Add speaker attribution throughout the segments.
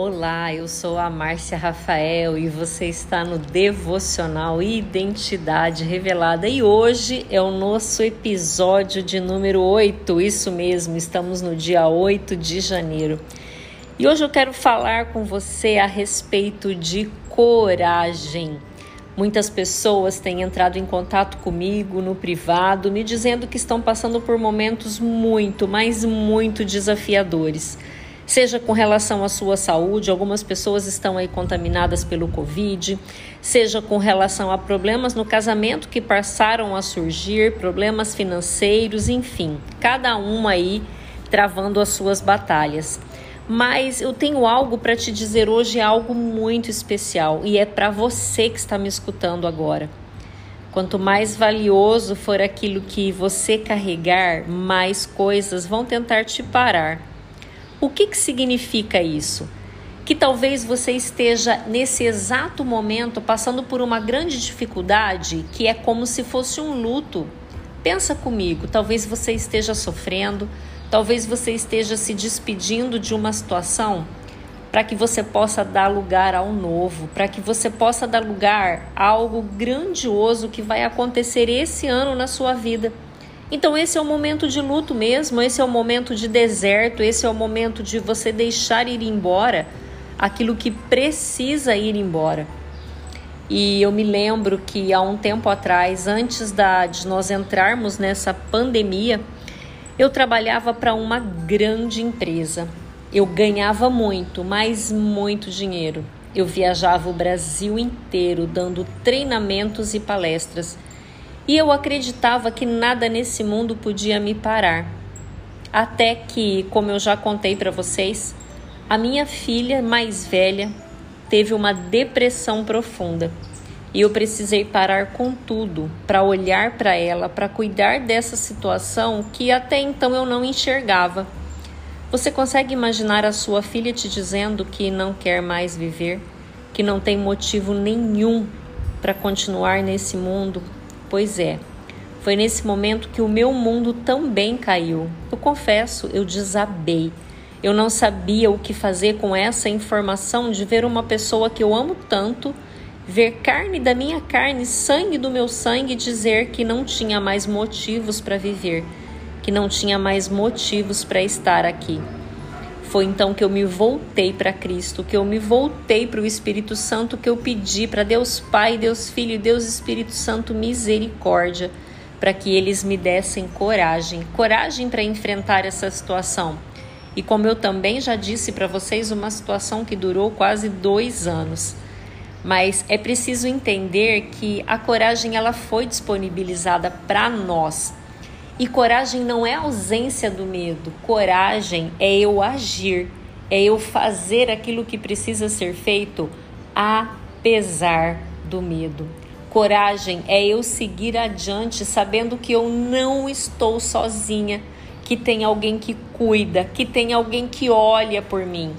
Speaker 1: Olá, eu sou a Márcia Rafael e você está no Devocional Identidade Revelada e hoje é o nosso episódio de número 8, isso mesmo, estamos no dia 8 de janeiro. E hoje eu quero falar com você a respeito de coragem. Muitas pessoas têm entrado em contato comigo no privado, me dizendo que estão passando por momentos muito, mas muito desafiadores seja com relação à sua saúde, algumas pessoas estão aí contaminadas pelo Covid, seja com relação a problemas no casamento que passaram a surgir, problemas financeiros, enfim, cada uma aí travando as suas batalhas. Mas eu tenho algo para te dizer hoje, algo muito especial, e é para você que está me escutando agora. Quanto mais valioso for aquilo que você carregar, mais coisas vão tentar te parar o que, que significa isso? Que talvez você esteja nesse exato momento passando por uma grande dificuldade que é como se fosse um luto. Pensa comigo, talvez você esteja sofrendo, talvez você esteja se despedindo de uma situação para que você possa dar lugar ao novo, para que você possa dar lugar a algo grandioso que vai acontecer esse ano na sua vida. Então, esse é o momento de luto mesmo, esse é o momento de deserto, esse é o momento de você deixar ir embora aquilo que precisa ir embora. E eu me lembro que há um tempo atrás, antes da, de nós entrarmos nessa pandemia, eu trabalhava para uma grande empresa. Eu ganhava muito, mas muito dinheiro. Eu viajava o Brasil inteiro dando treinamentos e palestras e eu acreditava que nada nesse mundo podia me parar. Até que, como eu já contei para vocês, a minha filha mais velha teve uma depressão profunda. E eu precisei parar com tudo para olhar para ela, para cuidar dessa situação que até então eu não enxergava. Você consegue imaginar a sua filha te dizendo que não quer mais viver, que não tem motivo nenhum para continuar nesse mundo, Pois é, foi nesse momento que o meu mundo também caiu. Eu confesso, eu desabei. Eu não sabia o que fazer com essa informação de ver uma pessoa que eu amo tanto, ver carne da minha carne, sangue do meu sangue, dizer que não tinha mais motivos para viver, que não tinha mais motivos para estar aqui. Foi então que eu me voltei para Cristo, que eu me voltei para o Espírito Santo, que eu pedi para Deus Pai, Deus Filho e Deus Espírito Santo misericórdia, para que eles me dessem coragem, coragem para enfrentar essa situação. E como eu também já disse para vocês, uma situação que durou quase dois anos. Mas é preciso entender que a coragem ela foi disponibilizada para nós e coragem não é ausência do medo, coragem é eu agir, é eu fazer aquilo que precisa ser feito apesar do medo. Coragem é eu seguir adiante sabendo que eu não estou sozinha, que tem alguém que cuida, que tem alguém que olha por mim.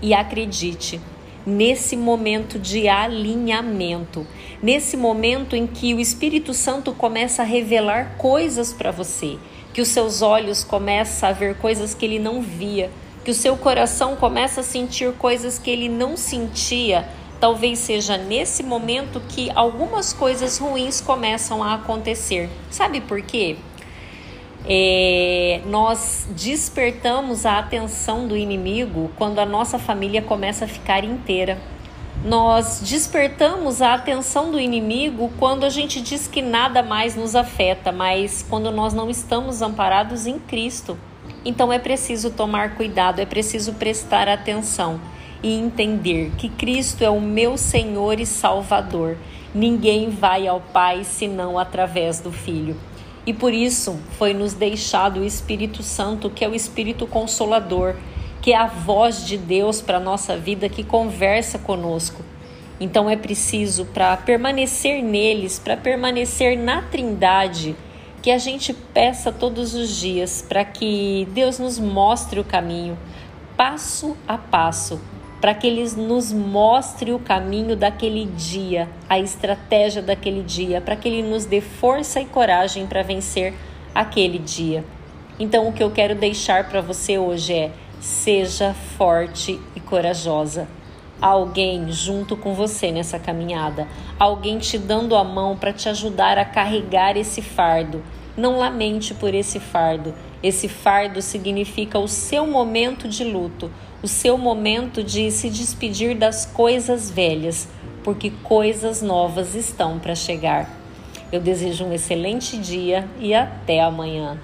Speaker 1: E acredite, nesse momento de alinhamento, nesse momento em que o Espírito Santo começa a revelar coisas para você, que os seus olhos começam a ver coisas que ele não via, que o seu coração começa a sentir coisas que ele não sentia. Talvez seja nesse momento que algumas coisas ruins começam a acontecer. Sabe por quê? É, nós despertamos a atenção do inimigo quando a nossa família começa a ficar inteira. Nós despertamos a atenção do inimigo quando a gente diz que nada mais nos afeta, mas quando nós não estamos amparados em Cristo. Então é preciso tomar cuidado, é preciso prestar atenção e entender que Cristo é o meu Senhor e Salvador. Ninguém vai ao Pai senão através do Filho. E por isso foi nos deixado o Espírito Santo, que é o Espírito Consolador que é a voz de Deus para a nossa vida que conversa conosco. Então é preciso, para permanecer neles, para permanecer na Trindade, que a gente peça todos os dias para que Deus nos mostre o caminho, passo a passo, para que Ele nos mostre o caminho daquele dia, a estratégia daquele dia, para que Ele nos dê força e coragem para vencer aquele dia. Então, o que eu quero deixar para você hoje é Seja forte e corajosa. Alguém junto com você nessa caminhada, alguém te dando a mão para te ajudar a carregar esse fardo. Não lamente por esse fardo. Esse fardo significa o seu momento de luto, o seu momento de se despedir das coisas velhas, porque coisas novas estão para chegar. Eu desejo um excelente dia e até amanhã.